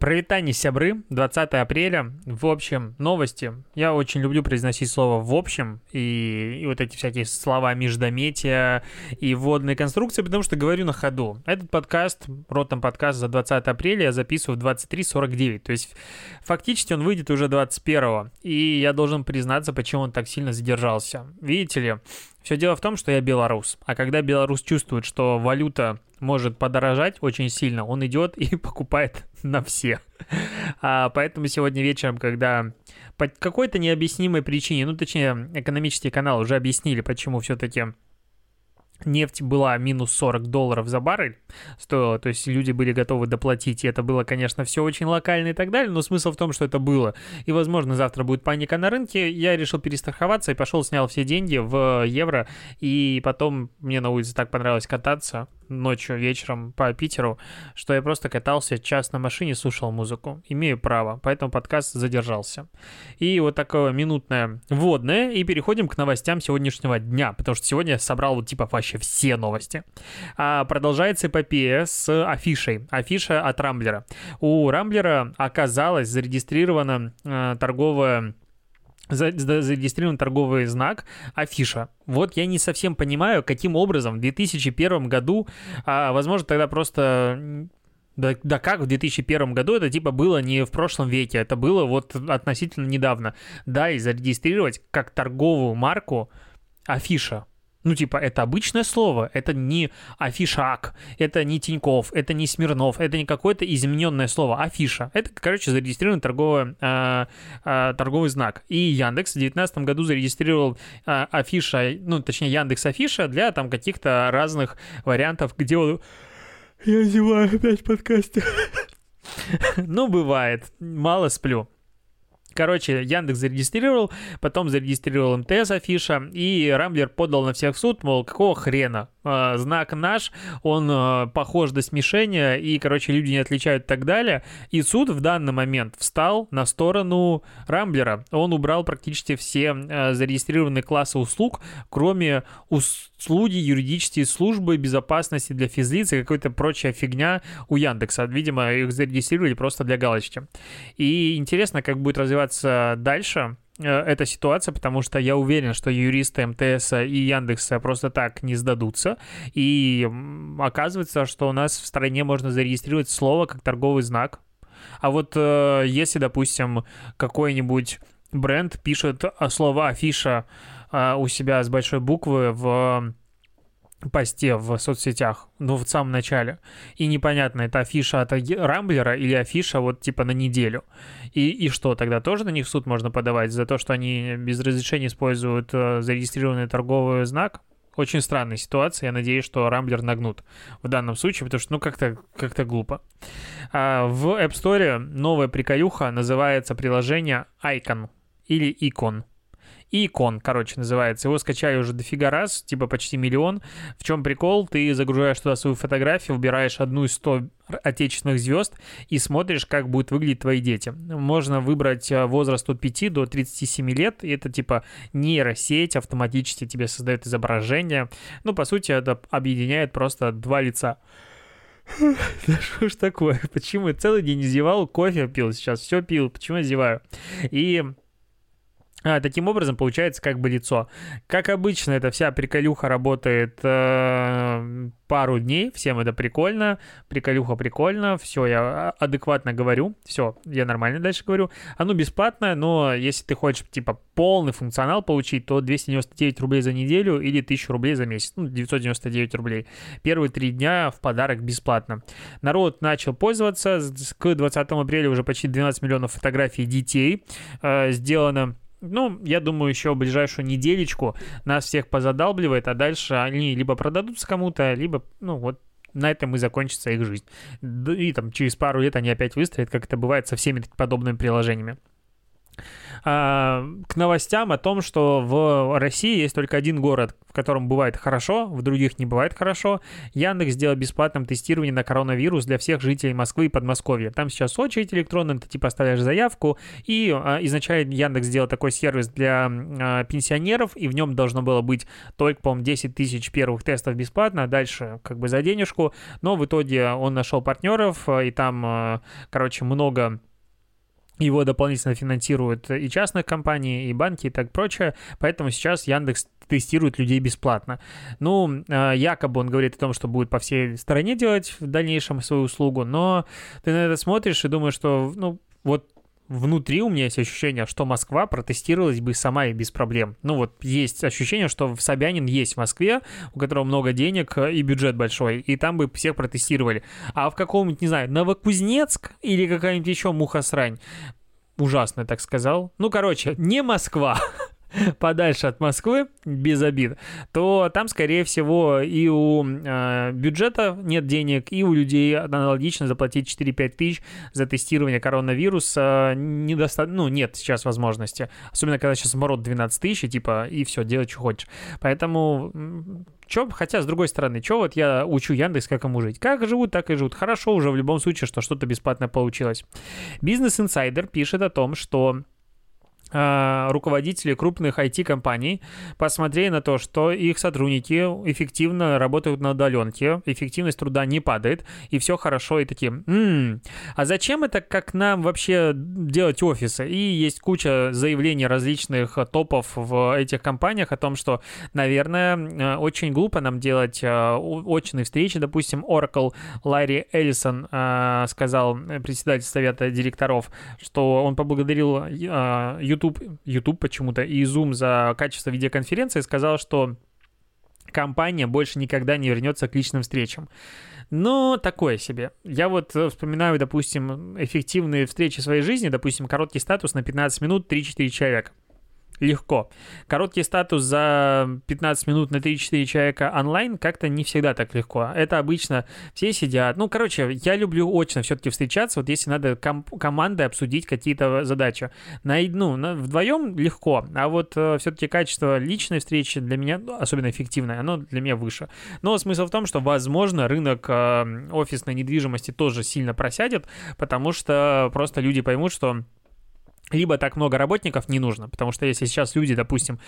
Провитание сябры, 20 апреля. В общем, новости. Я очень люблю произносить слово «в общем» и, и вот эти всякие слова междометия и вводные конструкции, потому что говорю на ходу. Этот подкаст, ротом подкаст за 20 апреля я записываю в 23.49, то есть фактически он выйдет уже 21 и я должен признаться, почему он так сильно задержался. Видите ли, все дело в том, что я белорус. А когда белорус чувствует, что валюта может подорожать очень сильно, он идет и покупает на все. А, поэтому сегодня вечером, когда по какой-то необъяснимой причине, ну точнее, экономический канал уже объяснили, почему все-таки нефть была минус 40 долларов за баррель, стоило, то есть люди были готовы доплатить, и это было, конечно, все очень локально и так далее, но смысл в том, что это было. И, возможно, завтра будет паника на рынке. Я решил перестраховаться и пошел, снял все деньги в евро, и потом мне на улице так понравилось кататься, ночью, вечером по Питеру, что я просто катался час на машине, слушал музыку. Имею право, поэтому подкаст задержался. И вот такое минутное вводное, и переходим к новостям сегодняшнего дня, потому что сегодня я собрал вот типа вообще все новости. А продолжается эпопея с афишей. Афиша от Рамблера. У Рамблера оказалось зарегистрирована э, торговая зарегистрирован торговый знак афиша. Вот я не совсем понимаю, каким образом в 2001 году, а, возможно, тогда просто да, да как в 2001 году это типа было не в прошлом веке, это было вот относительно недавно. Да, и зарегистрировать как торговую марку афиша. Ну, типа, это обычное слово, это не афишак, это не Тиньков, это не Смирнов, это не какое-то измененное слово, афиша. Это, короче, зарегистрированный торговый, э, э, торговый знак. И Яндекс в 2019 году зарегистрировал э, афиша, ну, точнее, Яндекс афиша для там каких-то разных вариантов, где он... Я зеваю опять в подкасте. Ну, бывает. Мало сплю. Короче, Яндекс зарегистрировал, потом зарегистрировал МТС афиша, и Рамблер подал на всех в суд, мол, какого хрена? Э, знак наш, он э, похож до смешения, и, короче, люди не отличают и так далее. И суд в данный момент встал на сторону Рамблера. Он убрал практически все э, зарегистрированные классы услуг, кроме услуги юридические службы безопасности для физлиц и какая-то прочая фигня у Яндекса. Видимо, их зарегистрировали просто для галочки. И интересно, как будет развиваться дальше Э, эта ситуация, потому что я уверен, что юристы МТС и Яндекса просто так не сдадутся. И оказывается, что у нас в стране можно зарегистрировать слово как торговый знак. А вот э, если, допустим, какой-нибудь бренд пишет слово афиша э, у себя с большой буквы в посте в соцсетях, ну, в самом начале. И непонятно, это афиша от Рамблера или афиша вот типа на неделю. И, и что, тогда тоже на них в суд можно подавать за то, что они без разрешения используют э, зарегистрированный торговый знак? Очень странная ситуация. Я надеюсь, что Рамблер нагнут в данном случае, потому что, ну, как-то как глупо. А в App Store новая приколюха называется приложение Icon или Icon икон, короче, называется. Его скачали уже дофига раз, типа почти миллион. В чем прикол? Ты загружаешь туда свою фотографию, выбираешь одну из 100 отечественных звезд и смотришь, как будут выглядеть твои дети. Можно выбрать э, возраст от 5 до 37 лет, и это типа нейросеть автоматически тебе создает изображение. Ну, по сути, это объединяет просто два лица. Да что ж такое? Почему я целый день зевал, кофе пил сейчас, все пил, почему я зеваю? И а, таким образом получается как бы лицо. Как обычно, эта вся приколюха работает э, пару дней, всем это прикольно, приколюха прикольно, все, я адекватно говорю, все, я нормально дальше говорю. Оно бесплатное, но если ты хочешь, типа, полный функционал получить, то 299 рублей за неделю или 1000 рублей за месяц, ну, 999 рублей. Первые три дня в подарок бесплатно. Народ начал пользоваться, к 20 апреля уже почти 12 миллионов фотографий детей э, сделано ну, я думаю, еще ближайшую неделечку нас всех позадалбливает, а дальше они либо продадутся кому-то, либо, ну, вот на этом и закончится их жизнь. И там через пару лет они опять выстрелят, как это бывает со всеми подобными приложениями. А, к новостям о том, что в России есть только один город, в котором бывает хорошо, в других не бывает хорошо. Яндекс сделал бесплатным тестирование на коронавирус для всех жителей Москвы и Подмосковья. Там сейчас очередь электронная, ты типа оставляешь заявку, и а, изначально Яндекс сделал такой сервис для а, пенсионеров, и в нем должно было быть только, по-моему, 10 тысяч первых тестов бесплатно, а дальше как бы за денежку, но в итоге он нашел партнеров, и там, короче, много его дополнительно финансируют и частных компаний, и банки, и так прочее. Поэтому сейчас Яндекс тестирует людей бесплатно. Ну, а, якобы он говорит о том, что будет по всей стране делать в дальнейшем свою услугу, но ты на это смотришь и думаешь, что, ну, вот внутри у меня есть ощущение, что Москва протестировалась бы сама и без проблем. Ну вот есть ощущение, что в Собянин есть в Москве, у которого много денег и бюджет большой, и там бы всех протестировали. А в каком-нибудь, не знаю, Новокузнецк или какая-нибудь еще муха-срань, ужасно так сказал. Ну, короче, не Москва. подальше от Москвы, без обид, то там, скорее всего, и у э, бюджета нет денег, и у людей аналогично заплатить 4-5 тысяч за тестирование коронавируса недостаточно, ну, нет сейчас возможности. Особенно, когда сейчас оборот 12 тысяч, типа, и все, делай, что хочешь. Поэтому Чё, хотя, с другой стороны, что вот я учу Яндекс, как ему жить? Как живут, так и живут. Хорошо уже в любом случае, что что-то бесплатное получилось. Бизнес Инсайдер пишет о том, что руководители крупных IT-компаний посмотрели на то, что их сотрудники эффективно работают на удаленке, эффективность труда не падает, и все хорошо, и такие, м-м, а зачем это, как нам вообще делать офисы? И есть куча заявлений различных топов в этих компаниях о том, что, наверное, э, очень глупо нам делать э, очные встречи, допустим, Oracle Ларри Эллисон э, сказал, председатель совета директоров, что он поблагодарил YouTube YouTube, YouTube почему-то и Zoom за качество видеоконференции сказал, что компания больше никогда не вернется к личным встречам. Но такое себе. Я вот э, вспоминаю, допустим, эффективные встречи своей жизни, допустим, короткий статус на 15 минут 3-4 человека легко. Короткий статус за 15 минут на 3-4 человека онлайн как-то не всегда так легко. Это обычно все сидят. Ну, короче, я люблю очно все-таки встречаться, вот если надо ком- командой обсудить какие-то задачи. На, ну, вдвоем легко, а вот э, все-таки качество личной встречи для меня, ну, особенно эффективное, оно для меня выше. Но смысл в том, что, возможно, рынок э, офисной недвижимости тоже сильно просядет, потому что просто люди поймут, что либо так много работников не нужно, потому что если сейчас люди, допустим,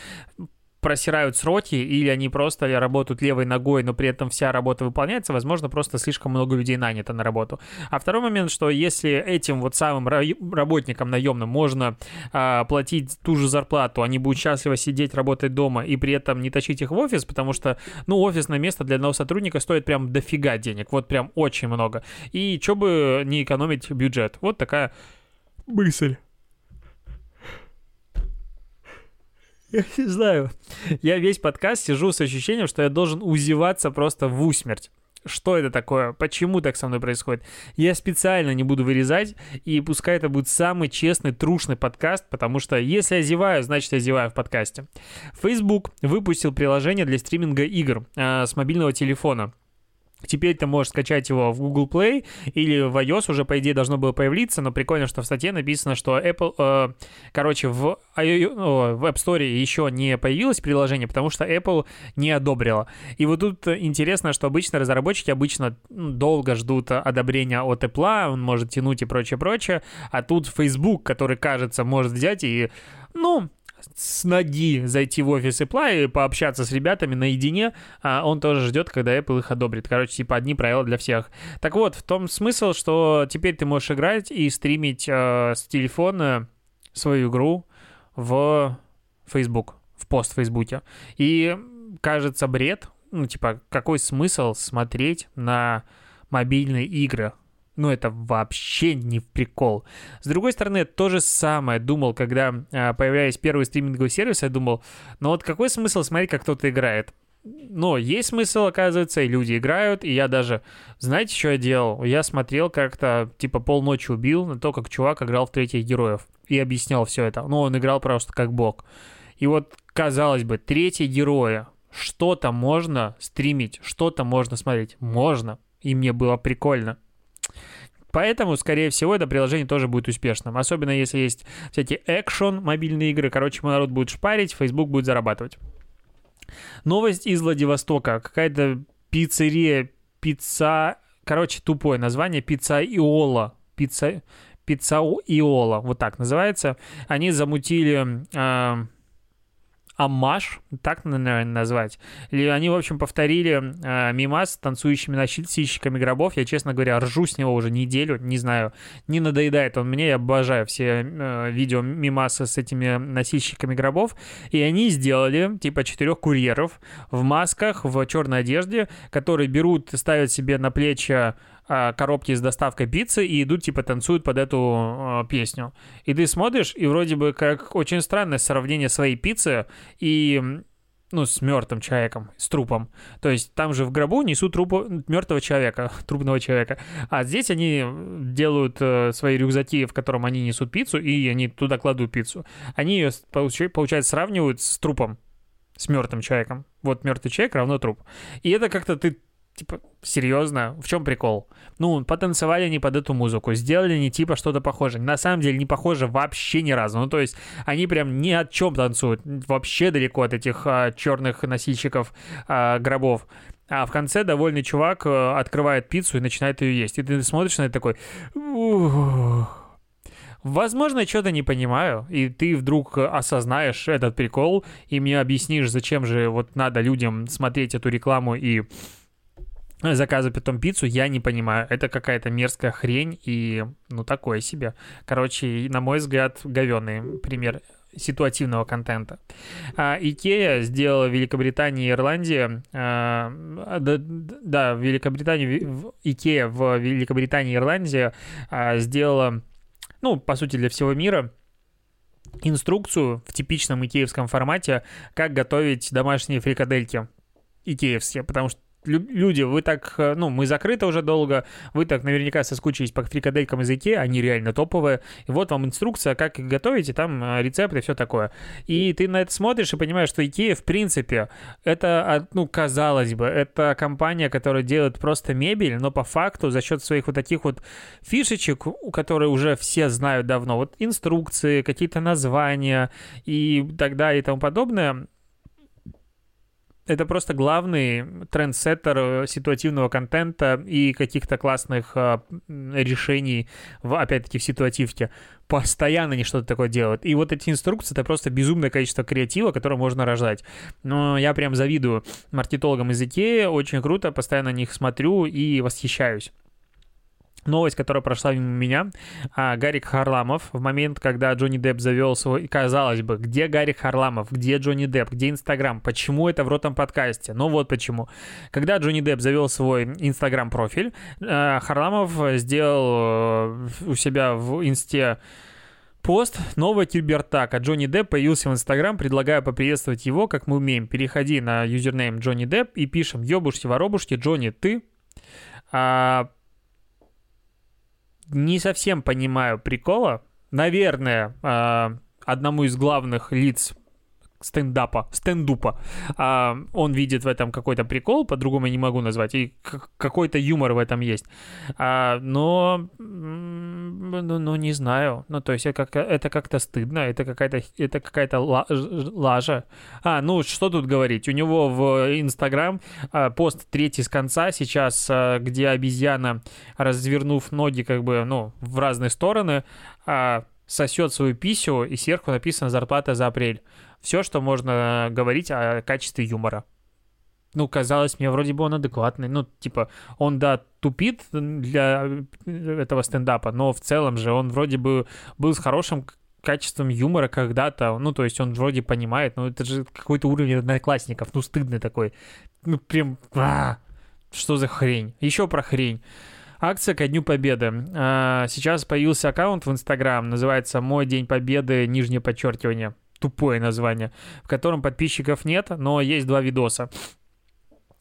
просирают сроки, или они просто работают левой ногой, но при этом вся работа выполняется, возможно, просто слишком много людей нанято на работу. А второй момент, что если этим вот самым работникам наемным можно а, платить ту же зарплату, они будут счастливо сидеть, работать дома и при этом не тащить их в офис, потому что, ну, офисное место для одного сотрудника стоит прям дофига денег, вот прям очень много. И что бы не экономить бюджет. Вот такая мысль. Я не знаю. Я весь подкаст сижу с ощущением, что я должен узеваться просто в усмерть. Что это такое? Почему так со мной происходит? Я специально не буду вырезать, и пускай это будет самый честный, трушный подкаст, потому что если я зеваю, значит я зеваю в подкасте. Facebook выпустил приложение для стриминга игр э, с мобильного телефона. Теперь ты можешь скачать его в Google Play или в iOS уже, по идее, должно было появиться, но прикольно, что в статье написано, что Apple, э, короче, в, в App Store еще не появилось приложение, потому что Apple не одобрила. И вот тут интересно, что обычно разработчики обычно долго ждут одобрения от Apple, он может тянуть и прочее-прочее, а тут Facebook, который, кажется, может взять и, ну, с ноги зайти в офис Apple и пообщаться с ребятами наедине, а он тоже ждет, когда Apple их одобрит. Короче, типа одни правила для всех. Так вот, в том смысл, что теперь ты можешь играть и стримить э, с телефона свою игру в Facebook, в пост в Фейсбуке. И кажется бред, ну, типа, какой смысл смотреть на мобильные игры ну, это вообще не в прикол. С другой стороны, то же самое думал, когда а, появлялись первые стриминговые сервисы, я думал, ну вот какой смысл смотреть, как кто-то играет? Но есть смысл, оказывается, и люди играют, и я даже, знаете, что я делал? Я смотрел как-то, типа, полночи убил на то, как чувак играл в третьих героев, и объяснял все это. Ну, он играл просто как бог. И вот, казалось бы, третьи героя, что-то можно стримить, что-то можно смотреть. Можно. И мне было прикольно Поэтому, скорее всего, это приложение тоже будет успешным. Особенно если есть всякие экшон, мобильные игры. Короче, народ будет шпарить, Facebook будет зарабатывать. Новость из Владивостока. Какая-то пиццерия, пицца... Короче, тупое название. Пицца Иола. Пицца... Пицца Иола. Вот так называется. Они замутили... Э, амаш, так, наверное, назвать. Или они, в общем, повторили э, мимас с танцующими носильщиками гробов. Я, честно говоря, ржу с него уже неделю, не знаю, не надоедает он мне, я обожаю все э, видео мимасы с этими носильщиками гробов. И они сделали, типа, четырех курьеров в масках, в черной одежде, которые берут, ставят себе на плечи коробки с доставкой пиццы и идут, типа, танцуют под эту э, песню. И ты смотришь, и вроде бы как очень странное сравнение своей пиццы и ну, с мертвым человеком, с трупом. То есть там же в гробу несут труп мертвого человека, трупного человека. А здесь они делают э, свои рюкзаки, в котором они несут пиццу, и они туда кладут пиццу. Они ее, получается, сравнивают с трупом, с мертвым человеком. Вот мертвый человек равно труп. И это как-то ты Типа, серьезно? В чем прикол? Ну, потанцевали они под эту музыку, сделали не типа что-то похожее. На самом деле не похоже вообще ни разу. Ну, то есть они прям ни о чем танцуют. Вообще далеко от этих а, черных носильщиков а, гробов. А в конце довольный чувак а, открывает пиццу и начинает ее есть. И ты смотришь на это такой... Возможно, я что-то не понимаю, и ты вдруг осознаешь этот прикол, и мне объяснишь, зачем же вот надо людям смотреть эту рекламу и заказывать потом пиццу, я не понимаю. Это какая-то мерзкая хрень и, ну, такое себе. Короче, на мой взгляд, говёный пример ситуативного контента. А, Икея сделала в Великобритании и Ирландии, а, да, да, в Великобритании, в, в Великобритании и Ирландии а, сделала, ну, по сути, для всего мира инструкцию в типичном икеевском формате, как готовить домашние фрикадельки икеевские, потому что люди, вы так, э, ну, мы закрыты уже долго, вы так наверняка соскучились по фрикаделькам из Икеи, они реально топовые, и вот вам инструкция, как их готовить, и там э, рецепты, все такое. И ты на это смотришь и понимаешь, что Икея, в принципе, это, ну, казалось бы, это компания, которая делает просто мебель, но по факту за счет своих вот таких вот фишечек, которые уже все знают давно, вот инструкции, какие-то названия и так далее и тому подобное, это просто главный трендсеттер э, ситуативного контента и каких-то классных э, решений, в, опять-таки, в ситуативке. Постоянно они что-то такое делают. И вот эти инструкции — это просто безумное количество креатива, которое можно рождать. Но я прям завидую маркетологам из Икеи, очень круто, постоянно на них смотрю и восхищаюсь. Новость, которая прошла мимо меня, а, Гарик Харламов в момент, когда Джонни Депп завел свой... Казалось бы, где Гарик Харламов, где Джонни Депп, где Инстаграм, почему это в этом подкасте? Ну вот почему. Когда Джонни Депп завел свой Инстаграм-профиль, а, Харламов сделал э, у себя в Инсте Пост нового Тильбертака. Джонни Депп появился в Инстаграм. Предлагаю поприветствовать его, как мы умеем. Переходи на username Джонни Депп и пишем «Ёбушки-воробушки, Джонни, ты?» а, не совсем понимаю прикола. Наверное, а, одному из главных лиц стендапа, стендупа. А, он видит в этом какой-то прикол, по-другому я не могу назвать, и какой-то юмор в этом есть. А, но, ну, ну, не знаю. Ну, то есть это, как, это как-то стыдно, это какая-то, это какая-то лажа. А, ну, что тут говорить? У него в Инстаграм а, пост третий с конца сейчас, а, где обезьяна, развернув ноги как бы, ну, в разные стороны, а, сосет свою писю, и сверху написано «зарплата за апрель» все, что можно говорить о качестве юмора. Ну, казалось мне, вроде бы он адекватный. Ну, типа, он, да, тупит для этого стендапа, но в целом же он вроде бы был с хорошим качеством юмора когда-то. Ну, то есть он вроде понимает, но это же какой-то уровень одноклассников. Ну, стыдный такой. Ну, прям... А, что за хрень? Еще про хрень. Акция ко Дню Победы. А, сейчас появился аккаунт в Инстаграм, называется «Мой День Победы», нижнее подчеркивание тупое название, в котором подписчиков нет, но есть два видоса.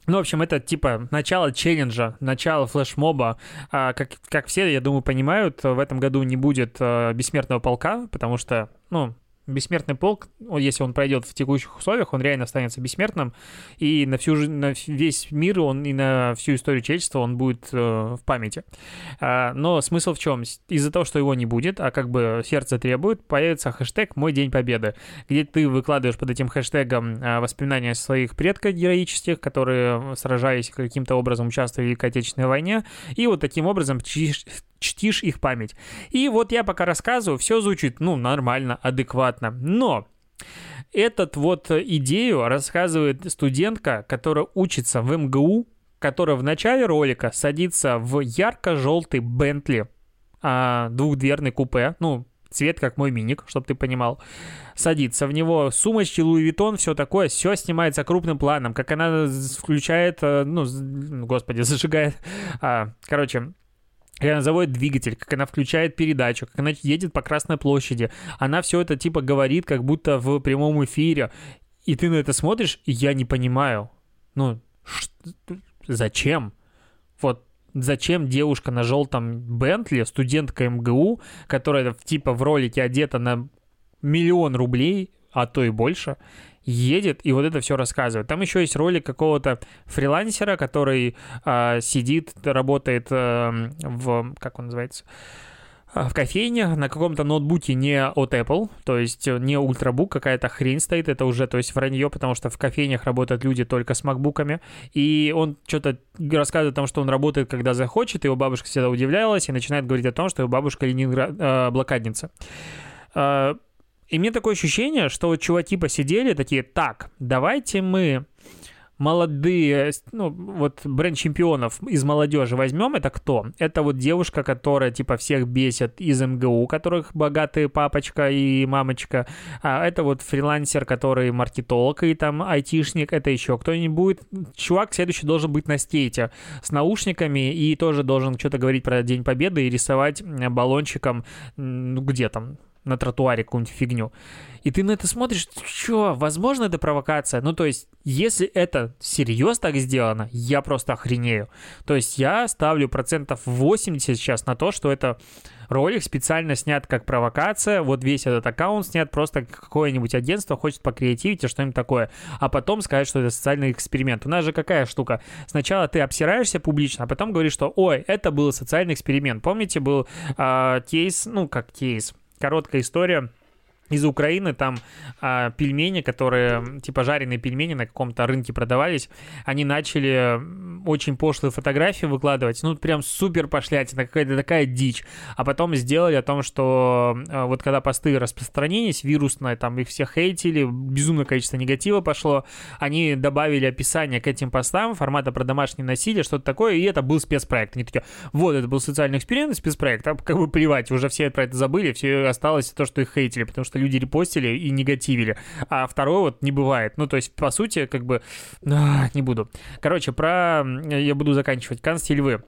Ну, в общем, это типа начало челленджа, начало флешмоба. А, как, как все, я думаю, понимают, в этом году не будет а, бессмертного полка, потому что, ну, Бессмертный полк, если он пройдет в текущих условиях, он реально останется бессмертным, и на всю на весь мир он и на всю историю человечества он будет э, в памяти. А, но смысл в чем? Из-за того, что его не будет, а как бы сердце требует, появится хэштег «Мой день победы», где ты выкладываешь под этим хэштегом а, воспоминания своих предков героических, которые, сражаясь каким-то образом, участвовали в Великой Отечественной войне, и вот таким образом чтишь, чтишь их память. И вот я пока рассказываю, все звучит, ну, нормально, адекватно. Но этот вот идею рассказывает студентка, которая учится в МГУ, которая в начале ролика садится в ярко-желтый Бентли, а, двухдверный купе, ну, цвет как мой миник, чтобы ты понимал, садится в него, сумочки Луи Виттон, все такое, все снимается крупным планом, как она включает, э, ну, господи, зажигает, а, короче, как она заводит двигатель, как она включает передачу, как она едет по Красной площади. Она все это типа говорит, как будто в прямом эфире. И ты на это смотришь, и я не понимаю. Ну, зачем? Вот зачем девушка на желтом Бентли, студентка МГУ, которая типа в ролике одета на миллион рублей, а то и больше, едет и вот это все рассказывает. Там еще есть ролик какого-то фрилансера, который э, сидит, работает э, в, как он называется, а, в кофейне на каком-то ноутбуке не от Apple, то есть не ультрабук, какая-то хрень стоит, это уже, то есть вранье, потому что в кофейнях работают люди только с макбуками, и он что-то рассказывает о том, что он работает, когда захочет, его бабушка всегда удивлялась и начинает говорить о том, что его бабушка Ленинград, э, блокадница. И мне такое ощущение, что вот чуваки посидели такие, так, давайте мы молодые, ну, вот бренд чемпионов из молодежи возьмем, это кто? Это вот девушка, которая, типа, всех бесит из МГУ, у которых богатые папочка и мамочка, а это вот фрилансер, который маркетолог и там айтишник, это еще кто-нибудь. Чувак следующий должен быть на стейте с наушниками и тоже должен что-то говорить про День Победы и рисовать баллончиком, ну, где там, на тротуаре какую-нибудь фигню. И ты на это смотришь, что, возможно, это провокация? Ну, то есть, если это серьезно так сделано, я просто охренею. То есть, я ставлю процентов 80 сейчас на то, что это ролик специально снят как провокация, вот весь этот аккаунт снят просто какое-нибудь агентство хочет покреативить и что-нибудь такое, а потом сказать, что это социальный эксперимент. У нас же какая штука? Сначала ты обсираешься публично, а потом говоришь, что, ой, это был социальный эксперимент. Помните, был э, кейс, ну, как кейс, короткая история из Украины, там а, пельмени, которые, типа жареные пельмени на каком-то рынке продавались, они начали очень пошлые фотографии выкладывать, ну, прям супер пошлятина, какая-то такая дичь. А потом сделали о том, что а, вот когда посты распространились, вирусное, там их все хейтили, безумное количество негатива пошло, они добавили описание к этим постам, формата про домашнее насилие, что-то такое, и это был спецпроект. Они такие, вот, это был социальный эксперимент, спецпроект, а как бы плевать, уже все про это забыли, все осталось то, что их хейтили, потому что люди репостили и негативили, а второе вот не бывает. Ну, то есть, по сути, как бы... А, не буду. Короче, про... Я буду заканчивать. Канстиль львы.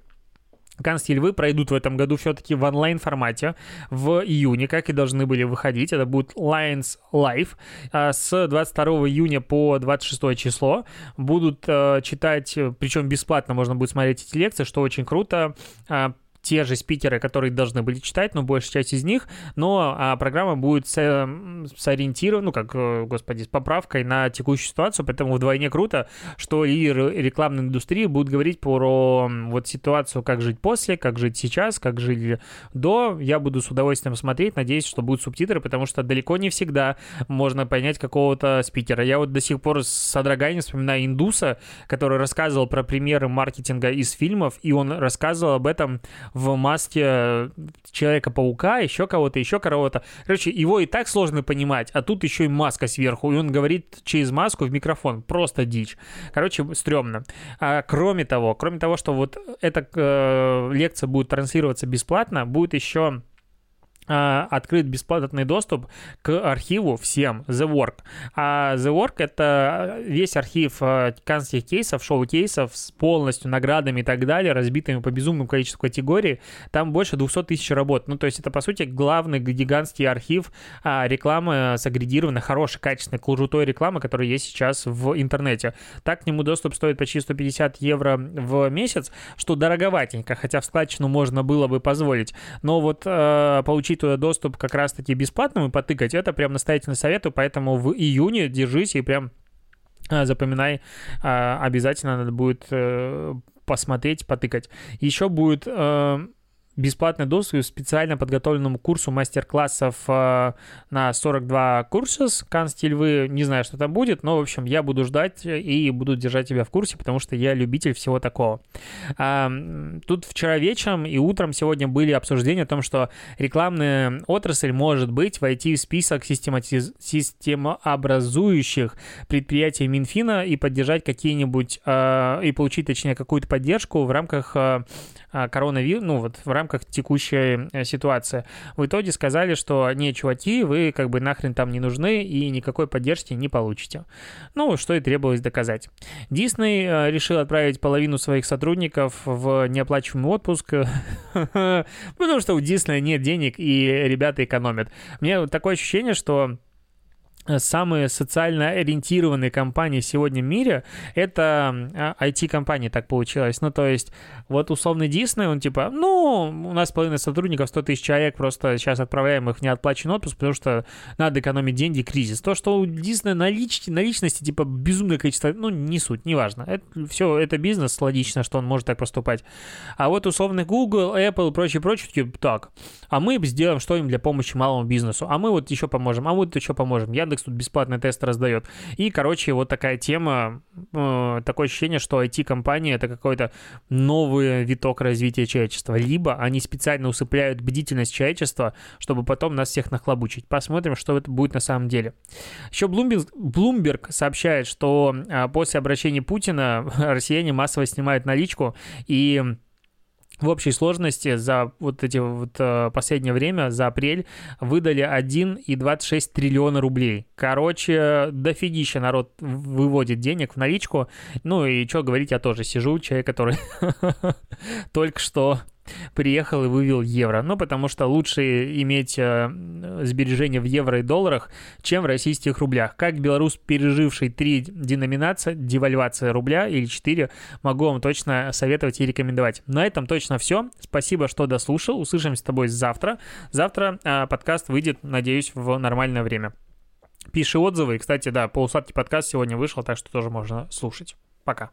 Канские львы пройдут в этом году все-таки в онлайн формате в июне, как и должны были выходить. Это будет Lions Live. А, с 22 июня по 26 число будут э, читать, причем бесплатно можно будет смотреть эти лекции, что очень круто а, те же спикеры, которые должны были читать, но большая часть из них, но а, программа будет с, сориентирована, ну, как, э, господи, с поправкой на текущую ситуацию, поэтому вдвойне круто, что лидеры рекламной индустрии будут говорить про вот ситуацию, как жить после, как жить сейчас, как жили до. Я буду с удовольствием смотреть, надеюсь, что будут субтитры, потому что далеко не всегда можно понять какого-то спикера. Я вот до сих пор с содроганием вспоминаю индуса, который рассказывал про примеры маркетинга из фильмов, и он рассказывал об этом в маске Человека-паука, еще кого-то, еще кого-то. Короче, его и так сложно понимать, а тут еще и маска сверху, и он говорит через маску в микрофон. Просто дичь. Короче, стрёмно. А, кроме того, кроме того, что вот эта э, лекция будет транслироваться бесплатно, будет еще открыт бесплатный доступ к архиву всем The Work. А The Work — это весь архив а, канских кейсов, шоу-кейсов с полностью наградами и так далее, разбитыми по безумному количеству категорий. Там больше 200 тысяч работ. Ну, то есть это, по сути, главный гигантский архив а, рекламы сагрегированной, хорошей, качественной, крутой рекламы, которая есть сейчас в интернете. Так к нему доступ стоит почти 150 евро в месяц, что дороговатенько, хотя в складчину можно было бы позволить. Но вот получить получить туда доступ как раз-таки бесплатным и потыкать, это прям настоятельно советую, поэтому в июне держись и прям а, запоминай, а, обязательно надо будет э, посмотреть, потыкать. Еще будет э, бесплатный доступ к специально подготовленному курсу мастер-классов э, на 42 курса с Канстильвы. Не знаю, что там будет, но, в общем, я буду ждать и буду держать тебя в курсе, потому что я любитель всего такого. А, тут вчера вечером и утром сегодня были обсуждения о том, что рекламная отрасль может быть войти в список систематиз... системообразующих предприятий Минфина и поддержать какие-нибудь, э, и получить, точнее, какую-то поддержку в рамках э, коронавируса, ну вот в рамках рамках текущей э, ситуации. В итоге сказали, что не, чуваки, вы как бы нахрен там не нужны и никакой поддержки не получите. Ну, что и требовалось доказать. Дисней э, решил отправить половину своих сотрудников в неоплачиваемый отпуск, потому что у Диснея нет денег и ребята экономят. Мне такое ощущение, что самые социально ориентированные компании сегодня в мире — это IT-компании, так получилось. Ну, то есть, вот условный Дисней, он типа, ну, у нас половина сотрудников, 100 тысяч человек, просто сейчас отправляем их в неотплаченный отпуск, потому что надо экономить деньги, кризис. То, что у Диснея налич... наличности, типа, безумное количество, ну, не суть, неважно. Это, все, это бизнес, логично, что он может так поступать. А вот условный Google, Apple и прочее, прочее, типа, так, а мы сделаем что-нибудь для помощи малому бизнесу, а мы вот еще поможем, а мы вот еще поможем. Я Яндекс тут бесплатный тест раздает. И, короче, вот такая тема, э, такое ощущение, что IT-компания — это какой-то новый виток развития человечества. Либо они специально усыпляют бдительность человечества, чтобы потом нас всех нахлобучить. Посмотрим, что это будет на самом деле. Еще Bloomberg, Bloomberg сообщает, что э, после обращения Путина россияне массово снимают наличку и в общей сложности за вот эти вот э, последнее время, за апрель, выдали 1,26 триллиона рублей. Короче, дофигища народ выводит денег в наличку. Ну и что говорить, я тоже сижу, человек, который только что приехал и вывел евро. Ну, потому что лучше иметь э, сбережения в евро и долларах, чем в российских рублях. Как белорус, переживший три деноминации, девальвация рубля или четыре, могу вам точно советовать и рекомендовать. На этом точно все. Спасибо, что дослушал. Услышимся с тобой завтра. Завтра э, подкаст выйдет, надеюсь, в нормальное время. Пиши отзывы. И, кстати, да, полусладкий подкаст сегодня вышел, так что тоже можно слушать. Пока.